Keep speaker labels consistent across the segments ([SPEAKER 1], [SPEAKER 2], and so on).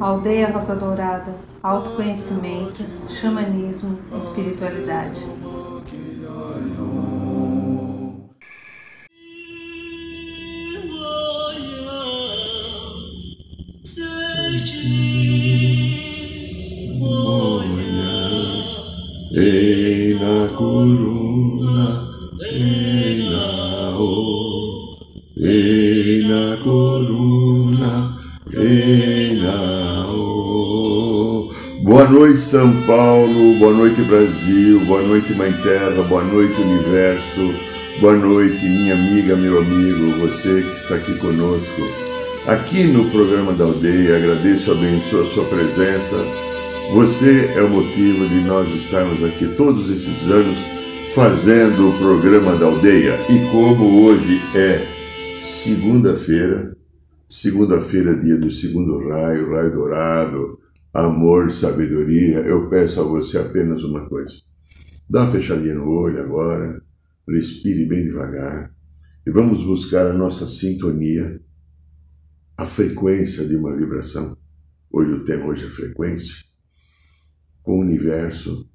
[SPEAKER 1] Aldeia Rosa Dourada, autoconhecimento, xamanismo, espiritualidade.
[SPEAKER 2] Ei na coruna, ei Boa noite São Paulo, boa noite Brasil, boa noite Mãe Terra, boa noite Universo, boa noite minha amiga, meu amigo, você que está aqui conosco. Aqui no programa da aldeia, agradeço, abençoe a sua presença. Você é o motivo de nós estarmos aqui todos esses anos fazendo o programa da aldeia. E como hoje é segunda-feira, segunda-feira, dia do segundo raio, raio dourado, amor, sabedoria, eu peço a você apenas uma coisa. Dá uma fechadinha no olho agora, respire bem devagar e vamos buscar a nossa sintonia, a frequência de uma vibração. Hoje o tema hoje é frequência com o universo,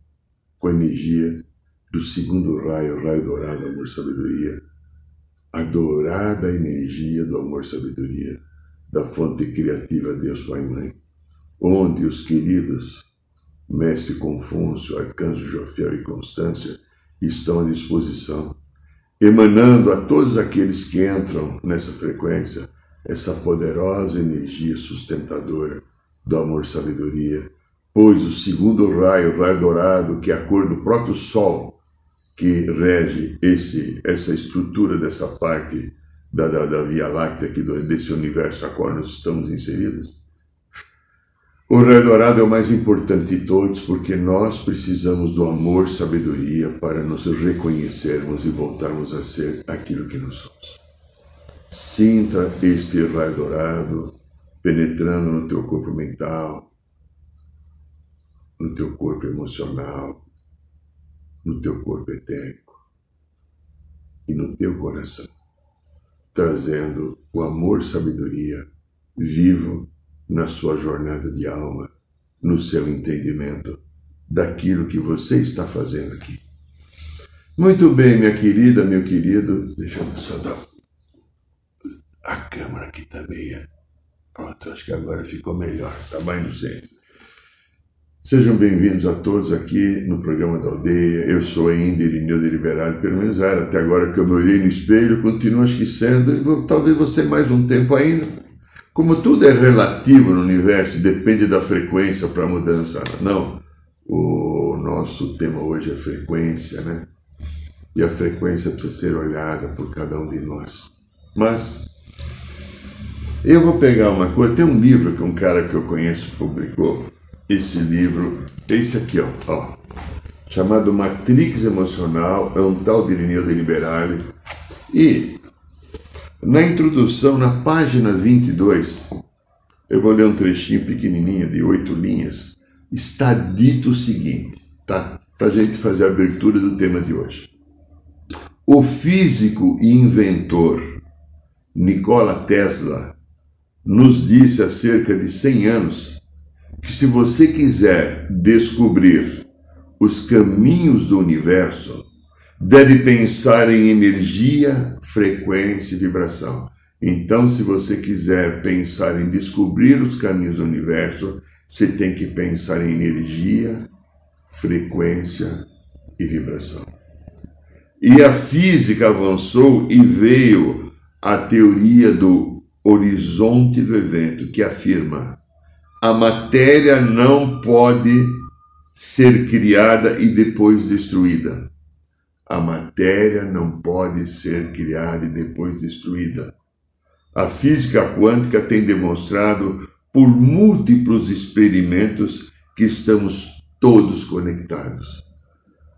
[SPEAKER 2] com a energia do segundo raio, raio dourado, amor, sabedoria, a dourada energia do amor, sabedoria, da fonte criativa Deus Pai e Mãe, onde os queridos Mestre Confúcio, Arcanjo Jofiel e Constância estão à disposição, emanando a todos aqueles que entram nessa frequência essa poderosa energia sustentadora do amor, sabedoria, pois o segundo raio, o raio dourado, que é a cor do próprio Sol, que rege esse, essa estrutura dessa parte da, da, da Via Láctea, aqui desse universo a qual nós estamos inseridos. O raio dourado é o mais importante de todos porque nós precisamos do amor, sabedoria para nos reconhecermos e voltarmos a ser aquilo que nós somos. Sinta este raio dourado penetrando no teu corpo mental, no teu corpo emocional, no teu corpo etérico e no teu coração, trazendo o amor sabedoria vivo na sua jornada de alma, no seu entendimento daquilo que você está fazendo aqui. Muito bem, minha querida, meu querido, deixa eu só dar a câmera aqui tá. Pronto, acho que agora ficou melhor, tá mais no centro. Sejam bem-vindos a todos aqui no programa da Aldeia. Eu sou ainda Irineu de Liberale, pelo menos até agora que eu me olhei no espelho, continuo acho que sendo, e vou, talvez você mais um tempo ainda. Como tudo é relativo no universo, depende da frequência para mudança. Não, o nosso tema hoje é frequência, né? E a frequência precisa ser olhada por cada um de nós. Mas eu vou pegar uma coisa, tem um livro que um cara que eu conheço publicou, esse livro, esse aqui, ó, ó chamado Matrix Emocional, é um tal de Irineu de Liberale. E na introdução, na página 22, eu vou ler um trechinho pequenininho de oito linhas, está dito o seguinte, tá? Para a gente fazer a abertura do tema de hoje. O físico e inventor Nikola Tesla nos disse há cerca de 100 anos que se você quiser descobrir os caminhos do universo, deve pensar em energia, frequência e vibração. Então, se você quiser pensar em descobrir os caminhos do universo, você tem que pensar em energia, frequência e vibração. E a física avançou e veio a teoria do horizonte do evento, que afirma a matéria não pode ser criada e depois destruída. A matéria não pode ser criada e depois destruída. A física quântica tem demonstrado por múltiplos experimentos que estamos todos conectados.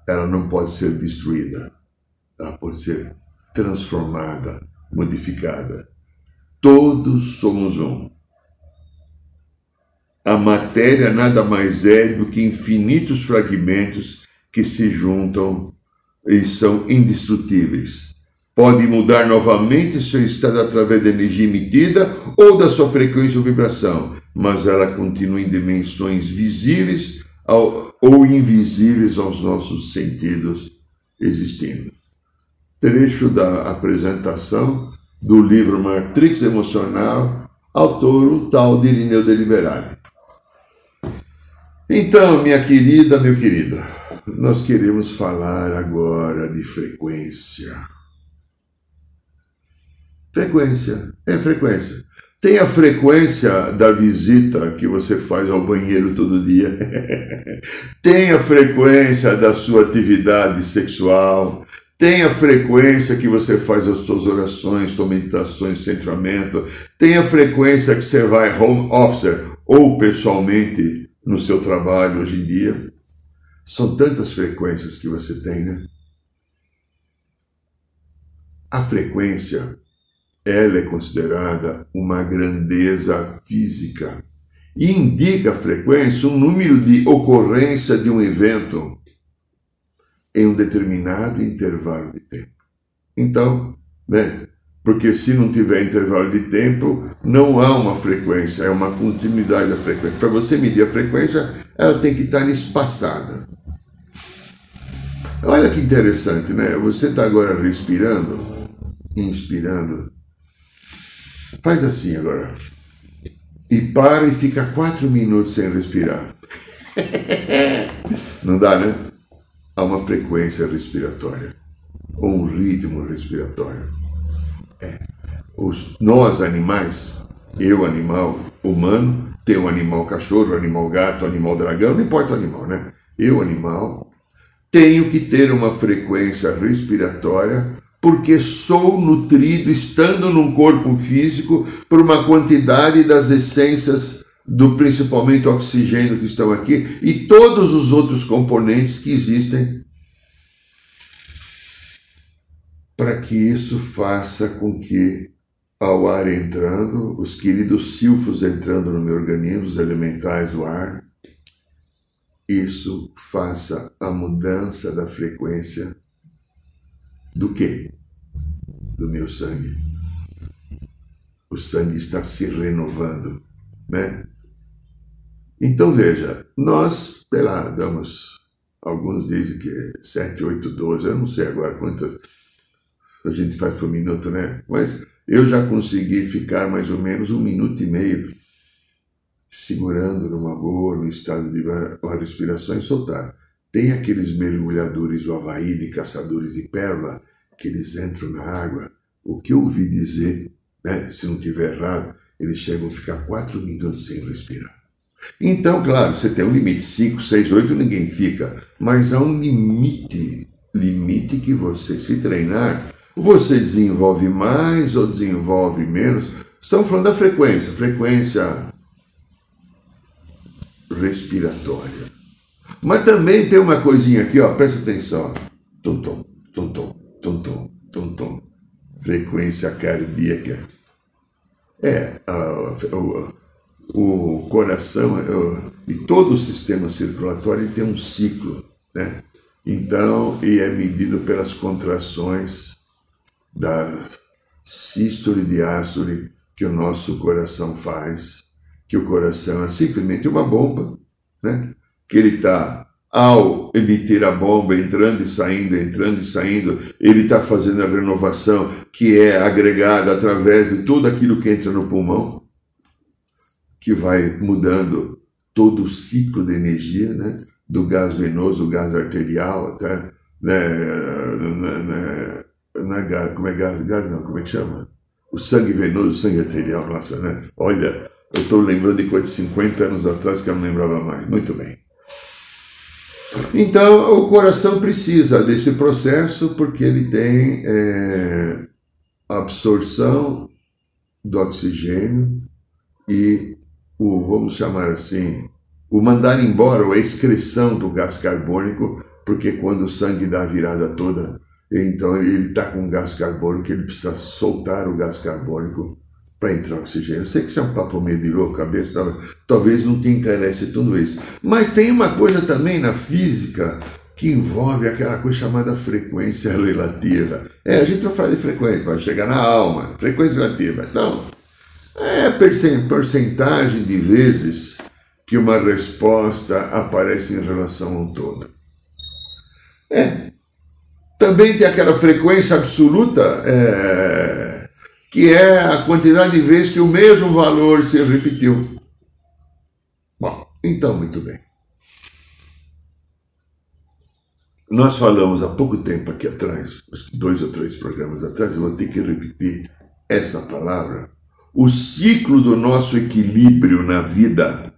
[SPEAKER 2] Ela não pode ser destruída. Ela pode ser transformada, modificada. Todos somos um. A matéria nada mais é do que infinitos fragmentos que se juntam e são indestrutíveis. Pode mudar novamente seu estado através da energia emitida ou da sua frequência ou vibração, mas ela continua em dimensões visíveis ou invisíveis aos nossos sentidos existindo. Trecho da apresentação do livro Matrix Emocional, autor o tal de Irineu Deliberale. Então, minha querida, meu querido, nós queremos falar agora de frequência. Frequência, é frequência. Tem a frequência da visita que você faz ao banheiro todo dia. Tem a frequência da sua atividade sexual. Tem a frequência que você faz as suas orações, suas meditações, centramento. Tem a frequência que você vai home office ou pessoalmente no seu trabalho hoje em dia. São tantas frequências que você tem, né? A frequência, ela é considerada uma grandeza física e indica a frequência um número de ocorrência de um evento em um determinado intervalo de tempo. Então, né? Porque se não tiver intervalo de tempo, não há uma frequência, é uma continuidade da frequência. Para você medir a frequência, ela tem que estar espaçada. Olha que interessante, né? Você está agora respirando, inspirando. Faz assim agora. E para e fica quatro minutos sem respirar. Não dá, né? Há uma frequência respiratória, ou um ritmo respiratório. É. Os, nós, animais, eu, animal humano, tem um animal cachorro, animal gato, animal dragão, não importa o animal, né? Eu, animal, tenho que ter uma frequência respiratória porque sou nutrido estando num corpo físico por uma quantidade das essências do principalmente oxigênio que estão aqui e todos os outros componentes que existem para que isso faça com que ao ar entrando, os queridos silfos entrando no meu organismo, os elementais do ar, isso faça a mudança da frequência do quê? Do meu sangue. O sangue está se renovando, né? Então veja, nós, sei lá, damos, alguns dizem que 7, 8, 12, eu não sei agora quantas a gente faz por minuto, né? Mas eu já consegui ficar mais ou menos um minuto e meio segurando numa boa, no estado de uma respiração e soltar. Tem aqueles mergulhadores do Havaí, de caçadores de pérola, que eles entram na água. O que eu ouvi dizer, né, se não tiver errado, eles chegam a ficar quatro minutos sem respirar. Então, claro, você tem um limite, 5, 6, 8, ninguém fica, mas há um limite, limite que você se treinar, você desenvolve mais ou desenvolve menos. Estamos falando da frequência, frequência respiratória. Mas também tem uma coisinha aqui, ó, presta atenção. Tum, tum, tum, tum, tum, tum, tum, tum. Frequência cardíaca. É, o, o coração e todo o sistema circulatório tem um ciclo, né? Então, e é medido pelas contrações da sístole e diástole que o nosso coração faz que o coração é simplesmente uma bomba, né? que ele está, ao emitir a bomba, entrando e saindo, entrando e saindo, ele está fazendo a renovação que é agregada através de tudo aquilo que entra no pulmão, que vai mudando todo o ciclo de energia, né? do gás venoso, gás arterial, até, né? não é gás, como é gás, gás não, como é que chama? O sangue venoso, o sangue arterial, nossa, né? Olha, eu estou lembrando de coisa de 50 anos atrás que eu não lembrava mais. Muito bem. Então, o coração precisa desse processo porque ele tem é, absorção do oxigênio e o, vamos chamar assim, o mandar embora, ou a excreção do gás carbônico, porque quando o sangue dá a virada toda, então ele está com gás carbônico, ele precisa soltar o gás carbônico para entrar oxigênio. Eu sei que isso é um papo meio de louco, cabeça, talvez, não te interesse tudo isso. Mas tem uma coisa também na física que envolve aquela coisa chamada frequência relativa. É, a gente vai falar de frequência, vai chegar na alma, frequência relativa. Então, é porcentagem de vezes que uma resposta aparece em relação ao todo. É. Também tem aquela frequência absoluta, é, que é a quantidade de vezes que o mesmo valor se repetiu. Bom, então, muito bem. Nós falamos há pouco tempo aqui atrás, acho que dois ou três programas atrás, eu vou ter que repetir essa palavra. O ciclo do nosso equilíbrio na vida,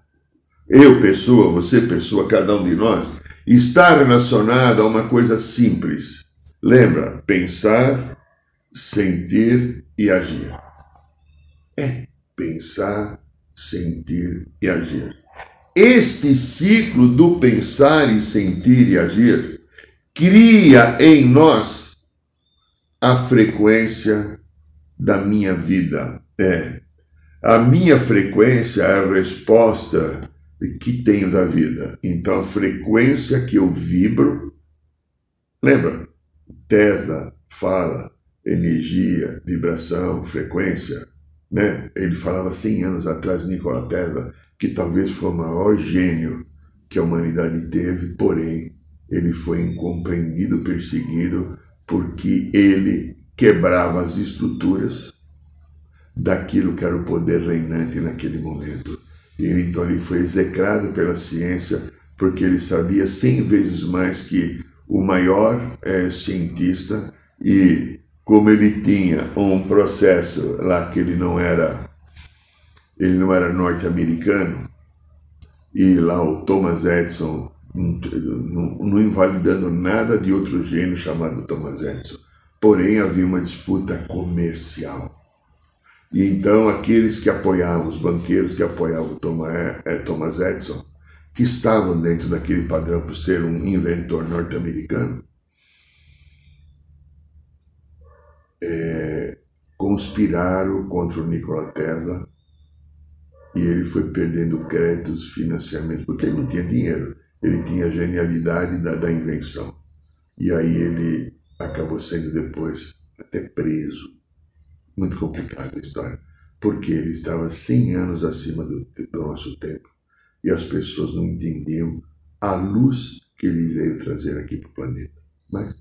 [SPEAKER 2] eu, pessoa, você, pessoa, cada um de nós, está relacionado a uma coisa simples. Lembra? Pensar, sentir e agir. É pensar, sentir e agir. Este ciclo do pensar e sentir e agir cria em nós a frequência da minha vida. É. A minha frequência é a resposta que tenho da vida. Então, a frequência que eu vibro. Lembra? Tesla fala energia, vibração, frequência. Né? Ele falava 100 anos atrás, Nikola Tesla, que talvez foi o maior gênio que a humanidade teve, porém ele foi incompreendido, perseguido, porque ele quebrava as estruturas daquilo que era o poder reinante naquele momento. E então ele foi execrado pela ciência, porque ele sabia cem vezes mais que o maior é, cientista, e como ele tinha um processo lá que ele não era, ele não era norte-americano, e lá o Thomas Edison não, não invalidando nada de outro gênio chamado Thomas Edison. Porém, havia uma disputa comercial. E então aqueles que apoiavam, os banqueiros que apoiavam é, Thomas Edison, que estavam dentro daquele padrão por ser um inventor norte-americano, é, conspiraram contra o Nikola Tesla e ele foi perdendo créditos, financiamentos, porque ele não tinha dinheiro ele tinha a genialidade da, da invenção. E aí ele acabou sendo depois até preso. Muito complicada a história. Porque ele estava 100 anos acima do, do nosso tempo. E as pessoas não entendiam a luz que ele veio trazer aqui para o planeta. Mas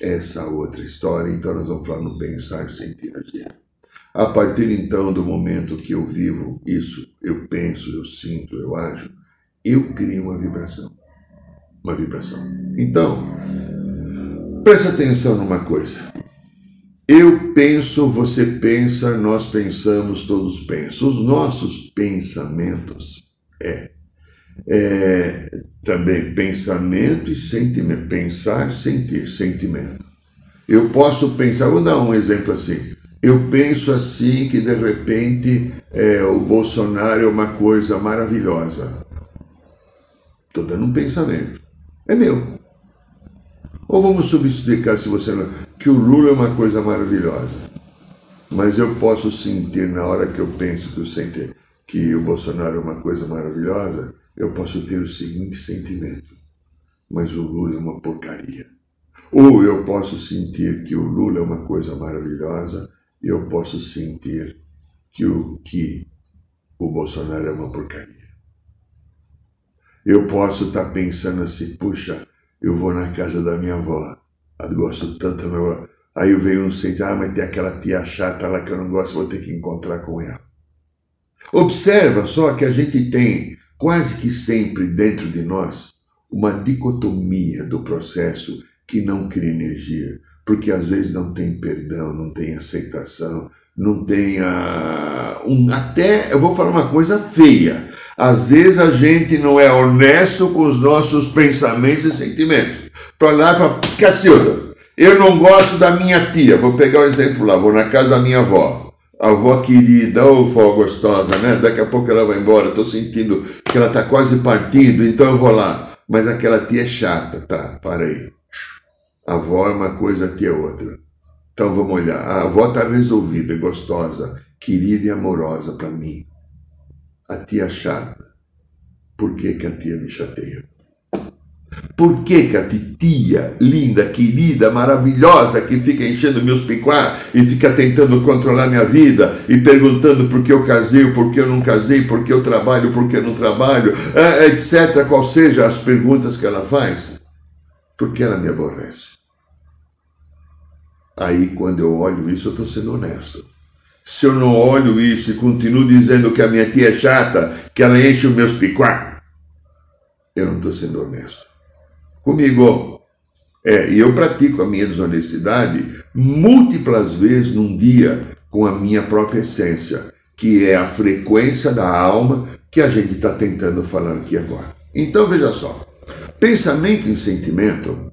[SPEAKER 2] essa outra história, então nós vamos falar no pensar, sentir, agir. A partir então do momento que eu vivo isso, eu penso, eu sinto, eu ajo, eu crio uma vibração. Uma vibração. Então, preste atenção numa coisa. Eu penso, você pensa, nós pensamos, todos pensam. Os nossos pensamentos é, é também pensamento e sentimento. Pensar, sentir, sentimento. Eu posso pensar, vou dar um exemplo assim. Eu penso assim que de repente é, o Bolsonaro é uma coisa maravilhosa. Estou dando um pensamento. É meu. Ou vamos subexplicar, se você não. que o Lula é uma coisa maravilhosa. Mas eu posso sentir, na hora que eu penso que, eu senti, que o Bolsonaro é uma coisa maravilhosa, eu posso ter o seguinte sentimento. Mas o Lula é uma porcaria. Ou eu posso sentir que o Lula é uma coisa maravilhosa, eu posso sentir que o, que o Bolsonaro é uma porcaria. Eu posso estar tá pensando assim, puxa, eu vou na casa da minha avó. Eu gosto tanto da minha avó. Aí eu venho um sentir, ah, mas tem aquela tia chata lá que eu não gosto, vou ter que encontrar com ela. Observa só que a gente tem quase que sempre dentro de nós uma dicotomia do processo que não cria energia, porque às vezes não tem perdão, não tem aceitação, não tem a, um, até eu vou falar uma coisa feia. Às vezes a gente não é honesto com os nossos pensamentos e sentimentos. Para lá e falar, Cacilda, eu não gosto da minha tia. Vou pegar um exemplo lá, vou na casa da minha avó. A avó querida, oh, avó gostosa, né? Daqui a pouco ela vai embora, estou sentindo que ela está quase partindo, então eu vou lá. Mas aquela tia é chata, tá? Para aí. A avó é uma coisa, a tia é outra. Então vamos olhar. A avó está resolvida, gostosa, querida e amorosa para mim a tia chata. Por que, que a tia me chateia? Por que, que a titia, linda, querida, maravilhosa, que fica enchendo meus picuá e fica tentando controlar minha vida e perguntando por que eu casei, por que eu não casei, por que eu trabalho, por que eu não trabalho, é, etc., qual seja as perguntas que ela faz, porque ela me aborrece. Aí, quando eu olho isso, eu estou sendo honesto. Se eu não olho isso e continuo dizendo que a minha tia é chata, que ela enche os meus picuá, eu não estou sendo honesto comigo. É, e eu pratico a minha desonestidade múltiplas vezes num dia com a minha própria essência, que é a frequência da alma que a gente está tentando falar aqui agora. Então veja só, pensamento e sentimento,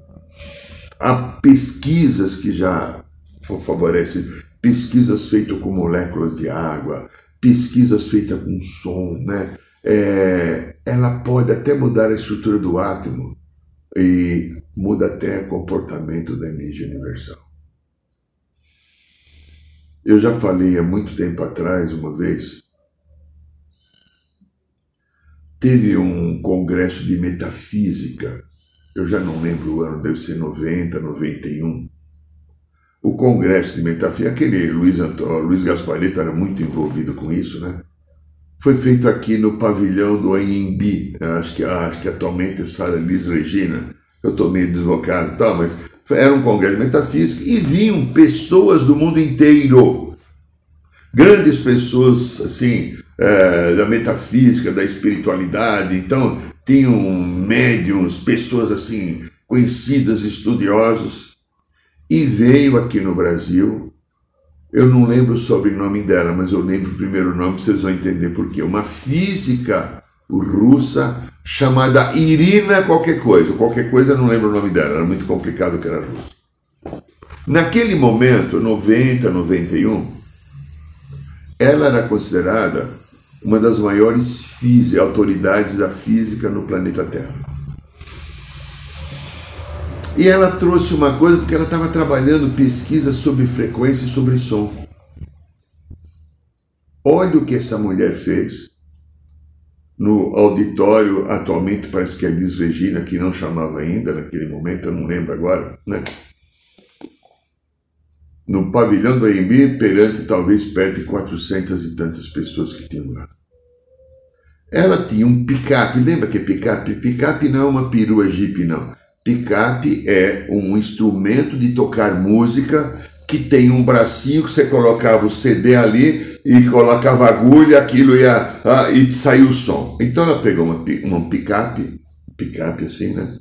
[SPEAKER 2] há pesquisas que já favorecem, pesquisas feitas com moléculas de água, pesquisas feitas com som, né? É, ela pode até mudar a estrutura do átomo, e muda até o comportamento da energia universal. Eu já falei há muito tempo atrás, uma vez, teve um congresso de metafísica, eu já não lembro o ano, deve ser 90, 91. O congresso de metafísica, aquele Luiz, Luiz Gaspareto era muito envolvido com isso, né? Foi feito aqui no pavilhão do AMB, acho que, acho que atualmente é Sala Liz Regina. Eu estou meio deslocado e tal, mas era um congresso de metafísica e vinham pessoas do mundo inteiro. Grandes pessoas, assim, é, da metafísica, da espiritualidade. Então, tinham médiums, pessoas, assim, conhecidas, estudiosos. E veio aqui no Brasil eu não lembro o sobrenome dela, mas eu lembro o primeiro nome, vocês vão entender por quê. Uma física russa chamada Irina qualquer coisa. Qualquer coisa, eu não lembro o nome dela, era muito complicado que era russa. Naquele momento, 90, 91, ela era considerada uma das maiores autoridades da física no planeta Terra. E ela trouxe uma coisa porque ela estava trabalhando pesquisa sobre frequência e sobre som. Olha o que essa mulher fez no auditório, atualmente parece que é Liz Regina, que não chamava ainda naquele momento, eu não lembro agora, né? No pavilhão do AMB, perante talvez perto de 400 e tantas pessoas que tinham lá. Ela tinha um picape, lembra que é picape? Picape não é uma perua Jeep, não. Picape é um instrumento de tocar música que tem um bracinho que você colocava o CD ali e colocava agulha, aquilo ia ah, e saiu o som. Então ela pegou uma, uma picape, picape assim, né?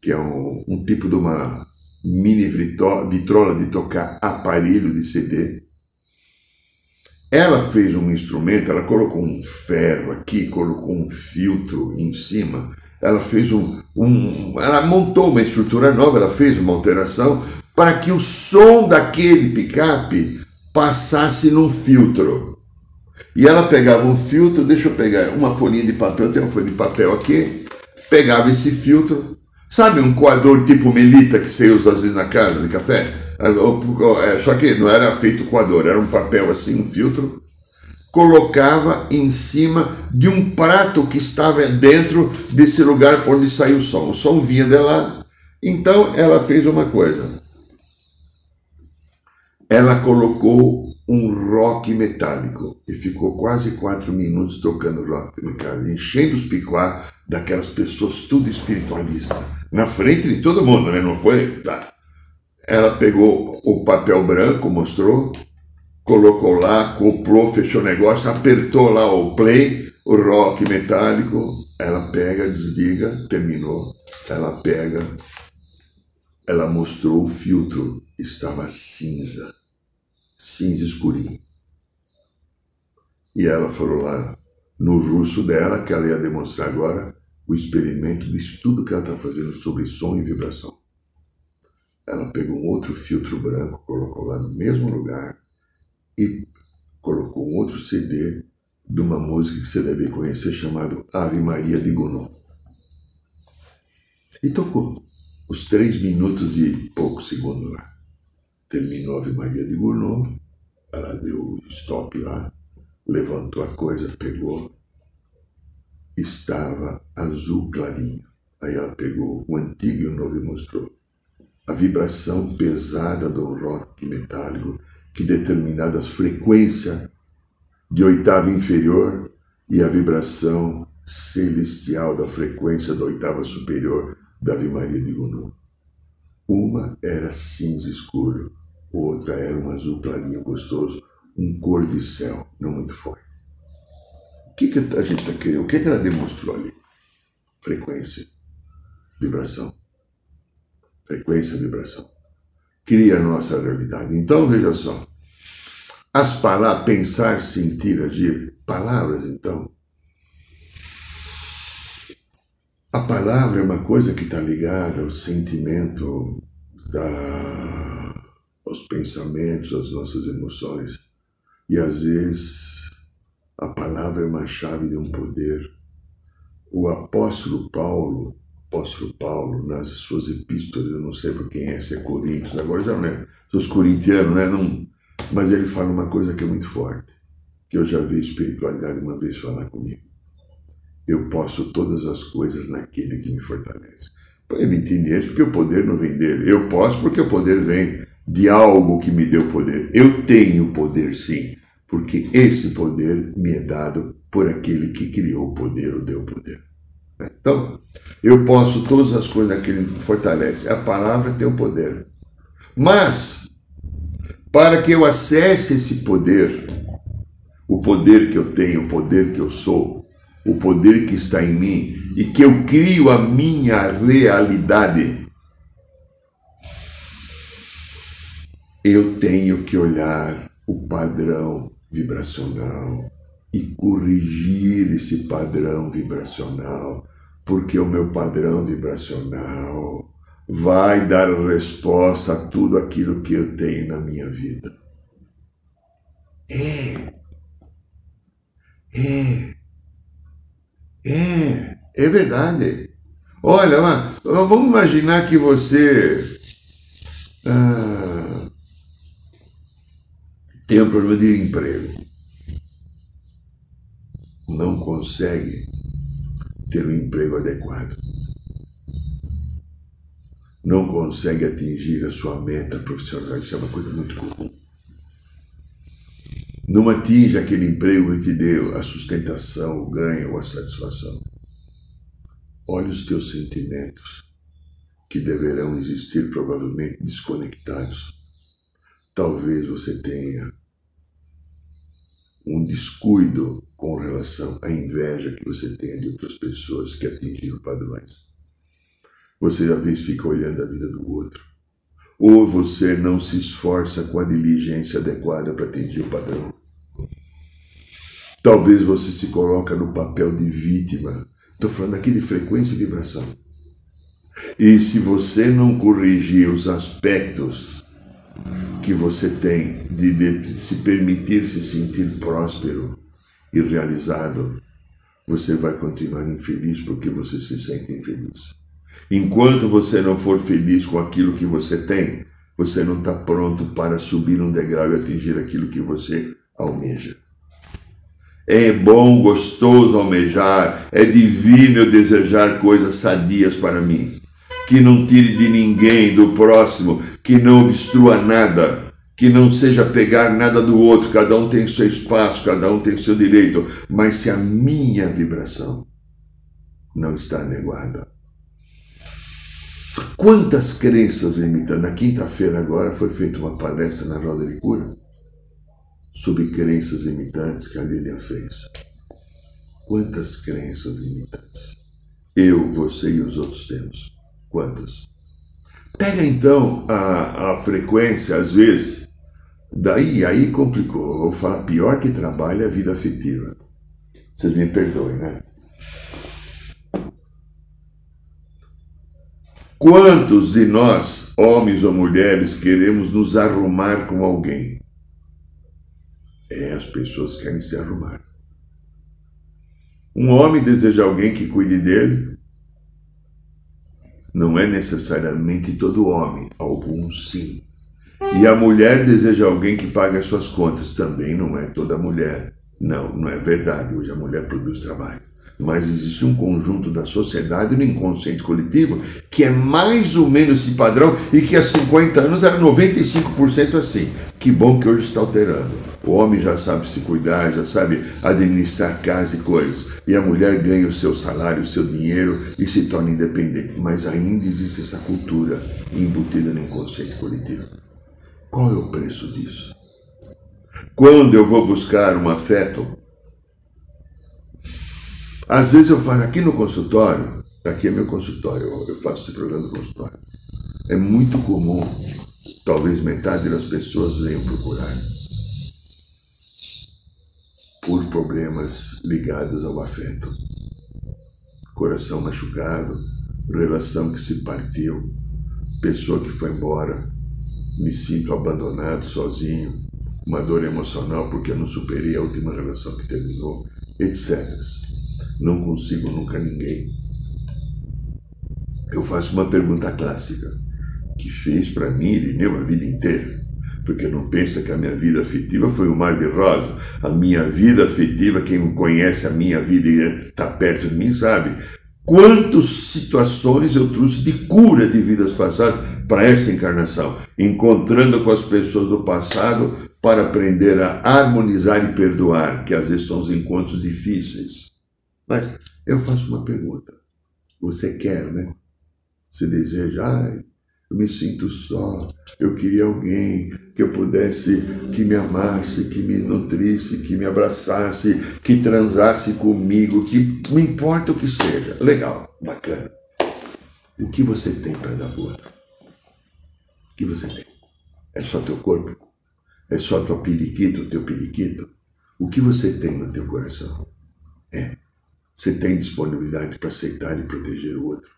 [SPEAKER 2] Que é um, um tipo de uma mini vitrola de tocar aparelho de CD. Ela fez um instrumento, ela colocou um ferro aqui, colocou um filtro em cima ela fez um, um, ela montou uma estrutura nova, ela fez uma alteração para que o som daquele picape passasse num filtro. E ela pegava um filtro, deixa eu pegar uma folhinha de papel, tem uma folha de papel aqui, pegava esse filtro, sabe um coador tipo melita que você usa às vezes na casa de café? É, só que não era feito coador, era um papel assim, um filtro, colocava em cima de um prato que estava dentro desse lugar onde saiu o som. O som vinha de lá. Então ela fez uma coisa. Ela colocou um rock metálico e ficou quase quatro minutos tocando rock metálico, enchendo os picuá daquelas pessoas tudo espiritualista, na frente de todo mundo, né? Não foi? Tá. Ela pegou o papel branco, mostrou, colocou lá, comprou, fechou o negócio, apertou lá o play, o rock metálico, ela pega, desliga, terminou, ela pega, ela mostrou o filtro, estava cinza, cinza escurinho. E ela falou lá, no russo dela, que ela ia demonstrar agora, o experimento do estudo que ela está fazendo sobre som e vibração. Ela pegou um outro filtro branco, colocou lá no mesmo lugar, e colocou um outro CD de uma música que você deve conhecer chamado Ave Maria de Gounod. E tocou os três minutos e poucos segundos lá. Terminou Ave Maria de Gounod, ela deu stop lá, levantou a coisa, pegou, estava azul clarinho, Aí ela pegou o antigo e o novo e mostrou. A vibração pesada do rock metálico que determinada frequência de oitava inferior e a vibração celestial da frequência da oitava superior da Ave Maria de Gunu. Uma era cinza escuro, outra era um azul clarinho gostoso, um cor de céu, não muito forte. O que, que a gente está querendo? O que, que ela demonstrou ali? Frequência, vibração. Frequência, vibração. Cria a nossa realidade. Então, veja só. As palavras, pensar, sentir, agir. Palavras, então. A palavra é uma coisa que está ligada ao sentimento, da, aos pensamentos, às nossas emoções. E às vezes a palavra é uma chave de um poder. O apóstolo Paulo, apóstolo Paulo, nas suas epístolas, eu não sei por quem é, se é Coríntios, agora já não é, os corintianos, né? Não, mas ele fala uma coisa que é muito forte, que eu já vi espiritualidade uma vez falar comigo. Eu posso todas as coisas naquele que me fortalece. Ele entende isso porque o poder não vem dele. Eu posso porque o poder vem de algo que me deu poder. Eu tenho poder sim, porque esse poder me é dado por aquele que criou o poder ou deu o poder. Então, eu posso todas as coisas naquele que me fortalece. A palavra tem o poder. Mas, para que eu acesse esse poder, o poder que eu tenho, o poder que eu sou, o poder que está em mim e que eu crio a minha realidade, eu tenho que olhar o padrão vibracional e corrigir esse padrão vibracional, porque o meu padrão vibracional vai dar resposta a tudo aquilo que eu tenho na minha vida. É. É. É. É verdade. Olha, vamos imaginar que você. Ah, tem um problema de emprego. Não consegue ter um emprego adequado. Não consegue atingir a sua meta profissional. Isso é uma coisa muito comum. Não atinge aquele emprego que te deu a sustentação, o ganho ou a satisfação. Olhe os teus sentimentos, que deverão existir provavelmente desconectados talvez você tenha um descuido com relação à inveja que você tem de outras pessoas que atingiram padrões. Você às vezes fica olhando a vida do outro. Ou você não se esforça com a diligência adequada para atingir o padrão. Talvez você se coloca no papel de vítima. Estou falando aqui de frequência e vibração. E se você não corrigir os aspectos que você tem de, de se permitir se sentir próspero e realizado, você vai continuar infeliz porque você se sente infeliz. Enquanto você não for feliz com aquilo que você tem, você não está pronto para subir um degrau e atingir aquilo que você almeja. É bom, gostoso almejar, é divino eu desejar coisas sadias para mim que não tire de ninguém, do próximo, que não obstrua nada, que não seja pegar nada do outro, cada um tem seu espaço, cada um tem seu direito, mas se a minha vibração não está negada. Quantas crenças limitantes? Na quinta-feira agora foi feita uma palestra na Roda de Cura sobre crenças limitantes que a Lilian fez. Quantas crenças limitantes? Eu, você e os outros temos. Quantas? Pega então a, a frequência, às vezes, daí aí complicou. vou falar pior que trabalho é a vida afetiva. Vocês me perdoem, né? Quantos de nós, homens ou mulheres, queremos nos arrumar com alguém? É, as pessoas querem se arrumar. Um homem deseja alguém que cuide dele, não é necessariamente todo homem, alguns sim. E a mulher deseja alguém que pague as suas contas, também não é toda mulher. Não, não é verdade. Hoje a mulher produz trabalho. Mas existe um conjunto da sociedade no inconsciente coletivo que é mais ou menos esse padrão e que há 50 anos era 95% assim. Que bom que hoje está alterando. O homem já sabe se cuidar, já sabe administrar casa e coisas. E a mulher ganha o seu salário, o seu dinheiro e se torna independente. Mas ainda existe essa cultura embutida no inconsciente coletivo. Qual é o preço disso? Quando eu vou buscar um afeto, às vezes eu faço aqui no consultório, aqui é meu consultório, eu faço esse programa no consultório. É muito comum, talvez metade das pessoas venham procurar por problemas ligados ao afeto. Coração machucado, relação que se partiu, pessoa que foi embora, me sinto abandonado, sozinho, uma dor emocional porque eu não superei a última relação que terminou, etc. Não consigo nunca ninguém. Eu faço uma pergunta clássica que fez para mim Irineu a vida inteira. Porque não pensa que a minha vida afetiva foi um mar de rosa. A minha vida afetiva, quem conhece a minha vida e está perto de mim sabe quantas situações eu trouxe de cura de vidas passadas para essa encarnação, encontrando com as pessoas do passado para aprender a harmonizar e perdoar, que às vezes são os encontros difíceis. Mas eu faço uma pergunta. Você quer, né? Você deseja, ai, eu me sinto só, eu queria alguém que eu pudesse, que me amasse, que me nutrisse, que me abraçasse, que transasse comigo, que não importa o que seja. Legal, bacana. O que você tem para dar outro? O que você tem? É só teu corpo? É só tua periquita, o teu periquito? O que você tem no teu coração? É. Você tem disponibilidade para aceitar e proteger o outro,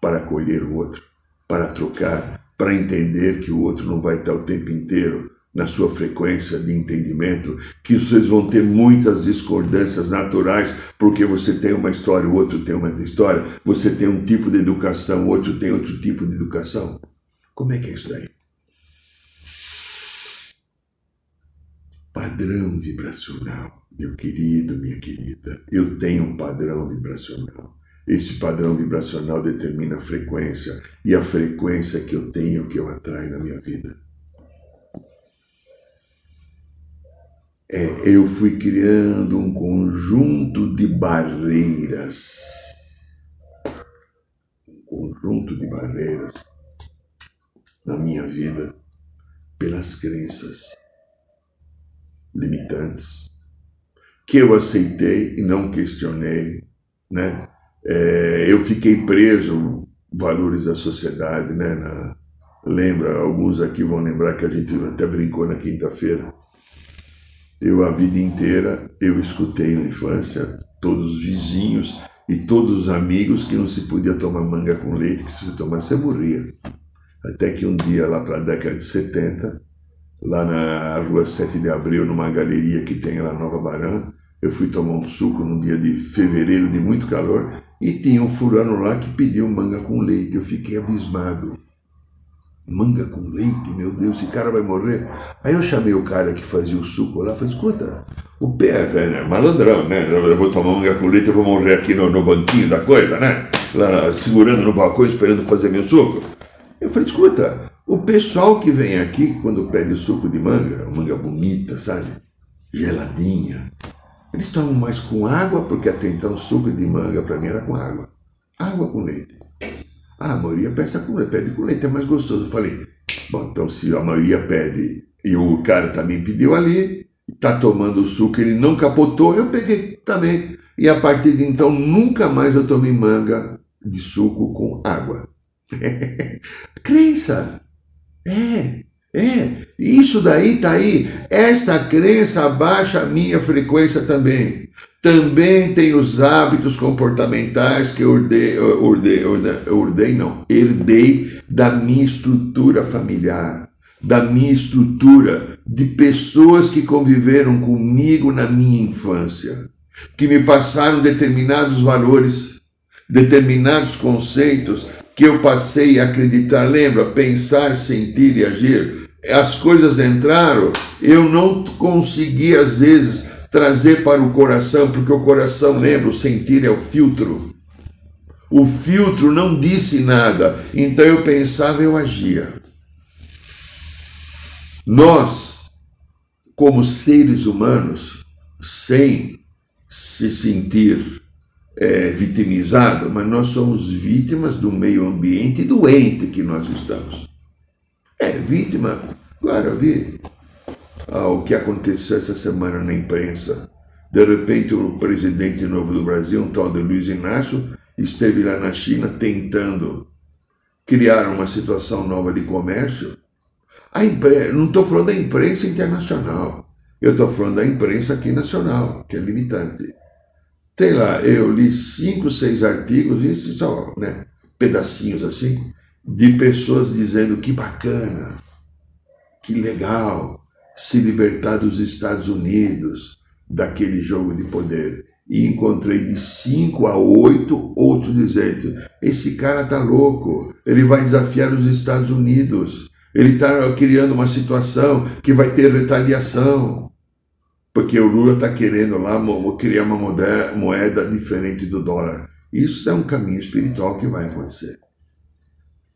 [SPEAKER 2] para acolher o outro, para trocar, para entender que o outro não vai estar o tempo inteiro na sua frequência de entendimento, que vocês vão ter muitas discordâncias naturais, porque você tem uma história, o outro tem uma história, você tem um tipo de educação, o outro tem outro tipo de educação. Como é que é isso daí? Padrão vibracional, meu querido, minha querida. Eu tenho um padrão vibracional. Esse padrão vibracional determina a frequência, e a frequência que eu tenho que eu atraio na minha vida. É, eu fui criando um conjunto de barreiras. Um conjunto de barreiras na minha vida pelas crenças limitantes que eu aceitei e não questionei, né? É, eu fiquei preso valores da sociedade, né? Na, lembra, alguns aqui vão lembrar que a gente até brincou na quinta-feira. Eu a vida inteira eu escutei na infância todos os vizinhos e todos os amigos que não se podia tomar manga com leite, que se você tomasse você morria. Até que um dia, lá para a década de 70, lá na rua 7 de abril, numa galeria que tem lá Nova Barã, eu fui tomar um suco num dia de fevereiro de muito calor e tinha um fulano lá que pediu manga com leite. Eu fiquei abismado. Manga com leite, meu Deus, esse cara vai morrer. Aí eu chamei o cara que fazia o suco lá, falei, escuta, o pé é malandrão, né? Eu vou tomar manga com leite, eu vou morrer aqui no, no banquinho da coisa, né? Lá segurando no balcão, esperando fazer meu suco. Eu falei, escuta, o pessoal que vem aqui, quando pede suco de manga, manga bonita, sabe? Geladinha. Eles tomam mais com água, porque até então suco de manga para mim era com água. Água com leite. Ah, a maioria pede com leite, pede com leite, é mais gostoso. Eu falei, bom, então se a maioria pede e o cara também pediu ali, tá tomando o suco, ele não capotou, eu peguei também. E a partir de então, nunca mais eu tomei manga de suco com água. Crença. É, é. Isso daí tá aí. Esta crença abaixa a minha frequência também. Também tem os hábitos comportamentais que eu urdei, não, herdei da minha estrutura familiar, da minha estrutura de pessoas que conviveram comigo na minha infância, que me passaram determinados valores, determinados conceitos, que eu passei a acreditar, lembra? Pensar, sentir e agir. As coisas entraram, eu não consegui, às vezes, trazer para o coração, porque o coração, lembra, o sentir é o filtro. O filtro não disse nada, então eu pensava, eu agia. Nós, como seres humanos, sem se sentir é, vitimizado, mas nós somos vítimas do meio ambiente doente que nós estamos. É, vítima. Agora, vi ah, o que aconteceu essa semana na imprensa. De repente, o presidente novo do Brasil, um tal de Luiz Inácio, esteve lá na China tentando criar uma situação nova de comércio. A impre... Não estou falando da imprensa internacional, eu estou falando da imprensa aqui nacional, que é limitante. Tem lá, eu li cinco, seis artigos, isso só, né, pedacinhos assim, de pessoas dizendo que bacana, que legal se libertar dos Estados Unidos daquele jogo de poder. E encontrei de cinco a oito outros dizendo: esse cara tá louco, ele vai desafiar os Estados Unidos, ele está criando uma situação que vai ter retaliação, porque o Lula está querendo lá criar uma moeda diferente do dólar. Isso é um caminho espiritual que vai acontecer.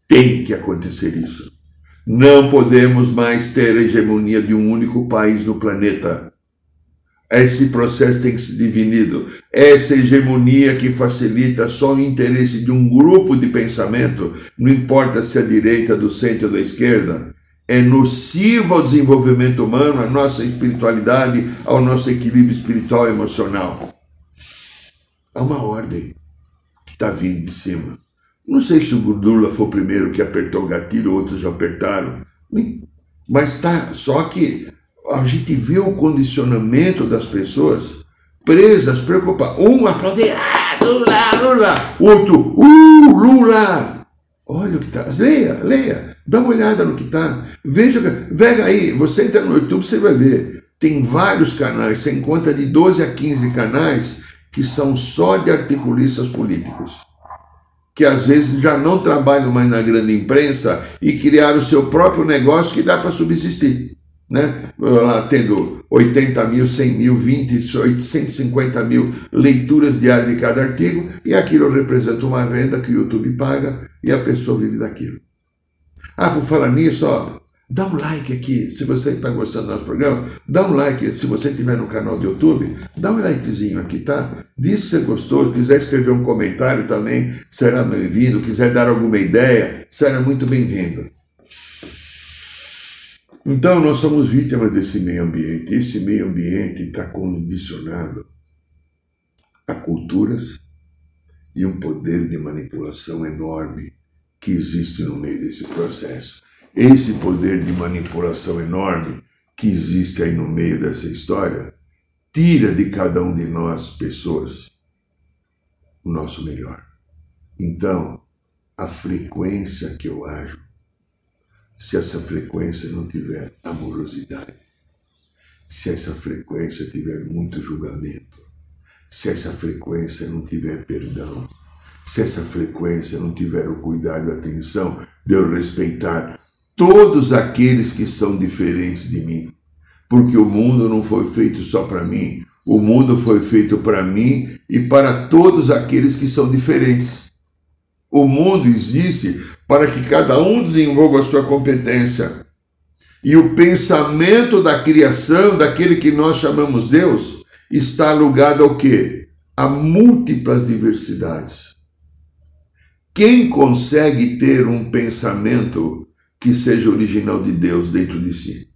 [SPEAKER 2] Tem que acontecer isso. Não podemos mais ter a hegemonia de um único país no planeta. Esse processo tem que ser divinido. Essa hegemonia que facilita só o interesse de um grupo de pensamento, não importa se é a direita, do centro ou da esquerda, é nociva ao desenvolvimento humano, à nossa espiritualidade, ao nosso equilíbrio espiritual e emocional. Há uma ordem que está vindo de cima. Não sei se o Lula foi o primeiro que apertou o gatilho, outros já apertaram, mas tá, só que a gente vê o condicionamento das pessoas presas, preocupadas. Um aplaudir, ah, Lula, Lula. Outro, uh, Lula. Olha o que está. Leia, leia. Dá uma olhada no que está. Veja, vega aí. Você entra no YouTube, você vai ver. Tem vários canais. Você encontra de 12 a 15 canais que são só de articulistas políticos. Que às vezes já não trabalham mais na grande imprensa e criaram o seu próprio negócio que dá para subsistir né? lá tendo 80 mil, 100 mil, 20, 150 mil leituras diárias de cada artigo, e aquilo representa uma renda que o YouTube paga e a pessoa vive daquilo. Ah, por falar nisso, ó, dá um like aqui, se você está gostando do nosso programa, dá um like, se você estiver no canal do YouTube, dá um likezinho aqui, tá? Diz se você gostou, quiser escrever um comentário também, será bem-vindo, quiser dar alguma ideia, será muito bem-vindo. Então, nós somos vítimas desse meio ambiente. Esse meio ambiente está condicionado a culturas e um poder de manipulação enorme que existe no meio desse processo. Esse poder de manipulação enorme que existe aí no meio dessa história tira de cada um de nós, pessoas, o nosso melhor. Então, a frequência que eu ajo se essa frequência não tiver amorosidade, se essa frequência tiver muito julgamento, se essa frequência não tiver perdão, se essa frequência não tiver o cuidado e a atenção de eu respeitar todos aqueles que são diferentes de mim, porque o mundo não foi feito só para mim, o mundo foi feito para mim e para todos aqueles que são diferentes. O mundo existe para que cada um desenvolva a sua competência. E o pensamento da criação, daquele que nós chamamos Deus, está alugado ao quê? A múltiplas diversidades. Quem consegue ter um pensamento que seja original de Deus dentro de si?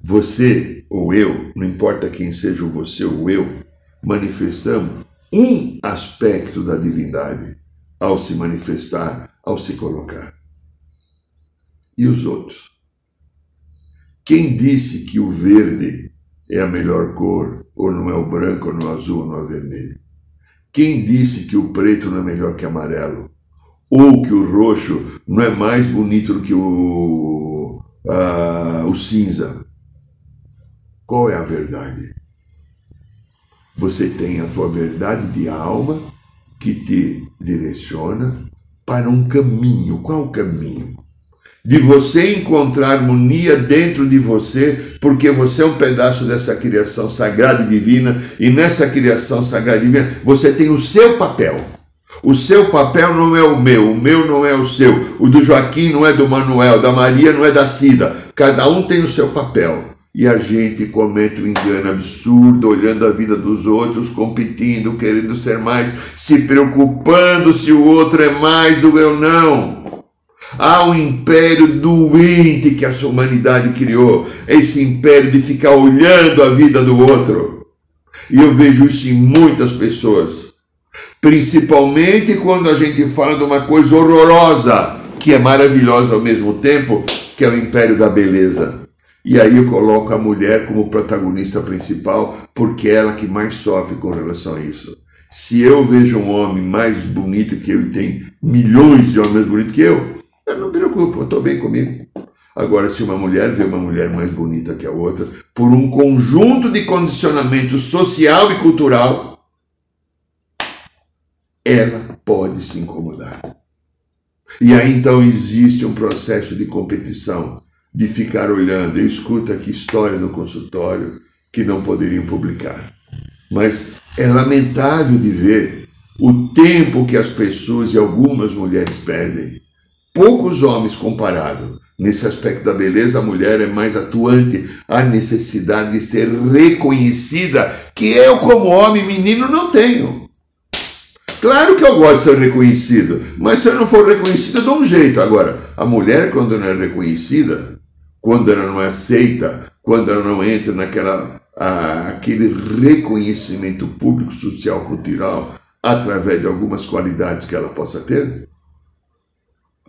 [SPEAKER 2] Você ou eu, não importa quem seja o você ou eu, manifestamos um aspecto da divindade ao se manifestar, ao se colocar. E os outros? Quem disse que o verde é a melhor cor, ou não é o branco, ou não é o azul, ou não é o vermelho? Quem disse que o preto não é melhor que o amarelo? Ou que o roxo não é mais bonito do que o, o cinza? Qual é a verdade? Você tem a tua verdade de alma que te direciona para um caminho. Qual o caminho? De você encontrar harmonia dentro de você, porque você é um pedaço dessa criação sagrada e divina, e nessa criação sagrada e divina você tem o seu papel. O seu papel não é o meu, o meu não é o seu, o do Joaquim não é do Manuel, da Maria não é da Cida. Cada um tem o seu papel. E a gente comete um engano absurdo, olhando a vida dos outros, competindo, querendo ser mais, se preocupando se o outro é mais do que eu não. Um império doente que a humanidade criou, esse império de ficar olhando a vida do outro. E eu vejo isso em muitas pessoas, principalmente quando a gente fala de uma coisa horrorosa, que é maravilhosa ao mesmo tempo, que é o império da beleza. E aí eu coloco a mulher como protagonista principal, porque é ela que mais sofre com relação a isso. Se eu vejo um homem mais bonito que eu e tem milhões de homens bonitos que eu, eu não me preocupo, eu estou bem comigo. Agora, se uma mulher vê uma mulher mais bonita que a outra, por um conjunto de condicionamento social e cultural, ela pode se incomodar. E aí então existe um processo de competição, de ficar olhando. Eu escuto aqui história no consultório que não poderiam publicar. Mas é lamentável de ver o tempo que as pessoas e algumas mulheres perdem poucos homens comparado. Nesse aspecto da beleza, a mulher é mais atuante, a necessidade de ser reconhecida, que eu, como homem menino, não tenho. Claro que eu gosto de ser reconhecido, mas se eu não for reconhecido, eu dou um jeito. Agora, a mulher, quando não é reconhecida, quando ela não é aceita, quando ela não entra naquela a, aquele reconhecimento público, social, cultural, através de algumas qualidades que ela possa ter,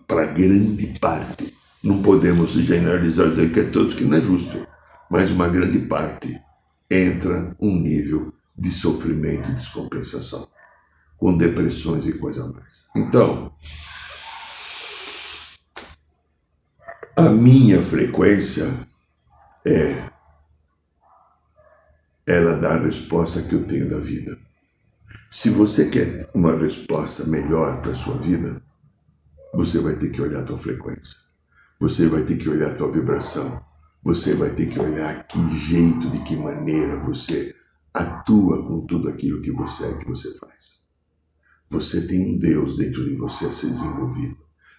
[SPEAKER 2] para grande parte. Não podemos generalizar dizer que é todos que não é justo, mas uma grande parte entra um nível de sofrimento e descompensação, com depressões e coisa mais. Então, a minha frequência é ela dá a resposta que eu tenho da vida. Se você quer uma resposta melhor para a sua vida, você vai ter que olhar a tua frequência. Você vai ter que olhar a tua vibração. Você vai ter que olhar que jeito, de que maneira você atua com tudo aquilo que você é, que você faz. Você tem um Deus dentro de você a ser desenvolvido.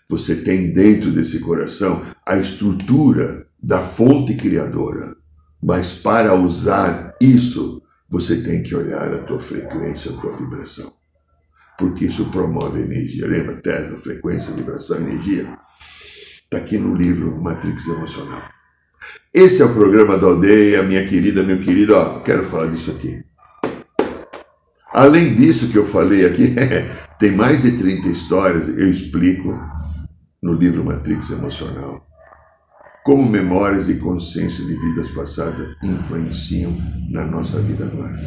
[SPEAKER 2] Você tem dentro desse coração a estrutura da fonte criadora. Mas para usar isso, você tem que olhar a tua frequência, a tua vibração porque isso promove energia. Lembra? Tesla, frequência, vibração, energia. Está aqui no livro Matrix Emocional. Esse é o programa da aldeia, minha querida, meu querido. Ó, quero falar disso aqui. Além disso que eu falei aqui, tem mais de 30 histórias, eu explico no livro Matrix Emocional como memórias e consciência de vidas passadas influenciam na nossa vida agora.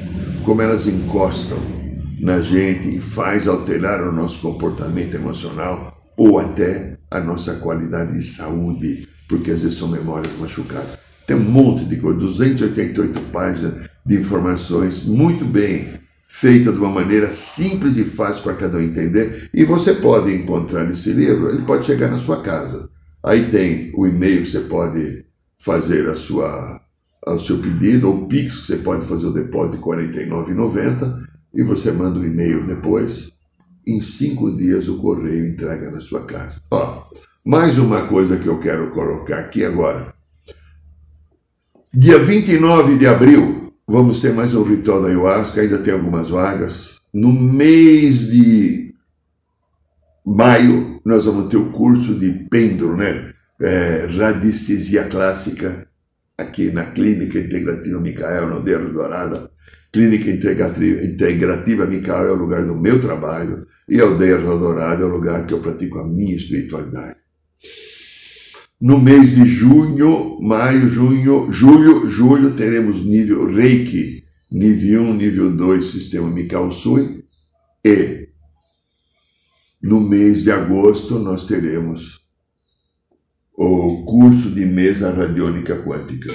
[SPEAKER 2] Como elas encostam na gente e faz alterar o nosso comportamento emocional ou até a nossa qualidade de saúde, porque às vezes são memórias machucadas. Tem um monte de coisa, 288 páginas de informações muito bem feita de uma maneira simples e fácil para cada um entender. E você pode encontrar esse livro, ele pode chegar na sua casa. Aí tem o e-mail que você pode fazer a sua, o seu pedido, ou o Pix que você pode fazer o depósito de R$ 49,90 e você manda um e-mail depois, em cinco dias o correio entrega na sua casa. Ó, mais uma coisa que eu quero colocar aqui agora. Dia 29 de abril, vamos ter mais um ritual da ayahuasca, ainda tem algumas vagas. No mês de maio, nós vamos ter o curso de pêndulo, né? É, radiestesia clássica, aqui na Clínica Integrativa Micael, no Deiro Dourada. Clínica Integrativa Micael é o lugar do meu trabalho e Aldeia Dourada é o lugar que eu pratico a minha espiritualidade. No mês de junho, maio, junho, julho, julho, teremos nível Reiki, nível 1, nível 2, sistema Mikao Sui. E no mês de agosto nós teremos o curso de mesa radiônica quântica.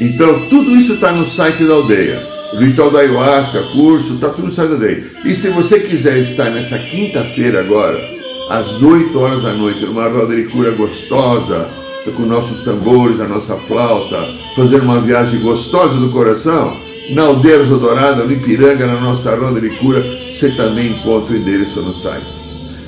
[SPEAKER 2] Então, tudo isso está no site da aldeia. Ritual da Ayahuasca, curso, está tudo no site da aldeia. E se você quiser estar nessa quinta-feira agora, às 8 horas da noite, numa roda de cura gostosa, com nossos tambores, a nossa flauta, fazer uma viagem gostosa do coração, na Aldeia Dourada, no Ipiranga, na nossa roda de cura, você também encontra o endereço no site.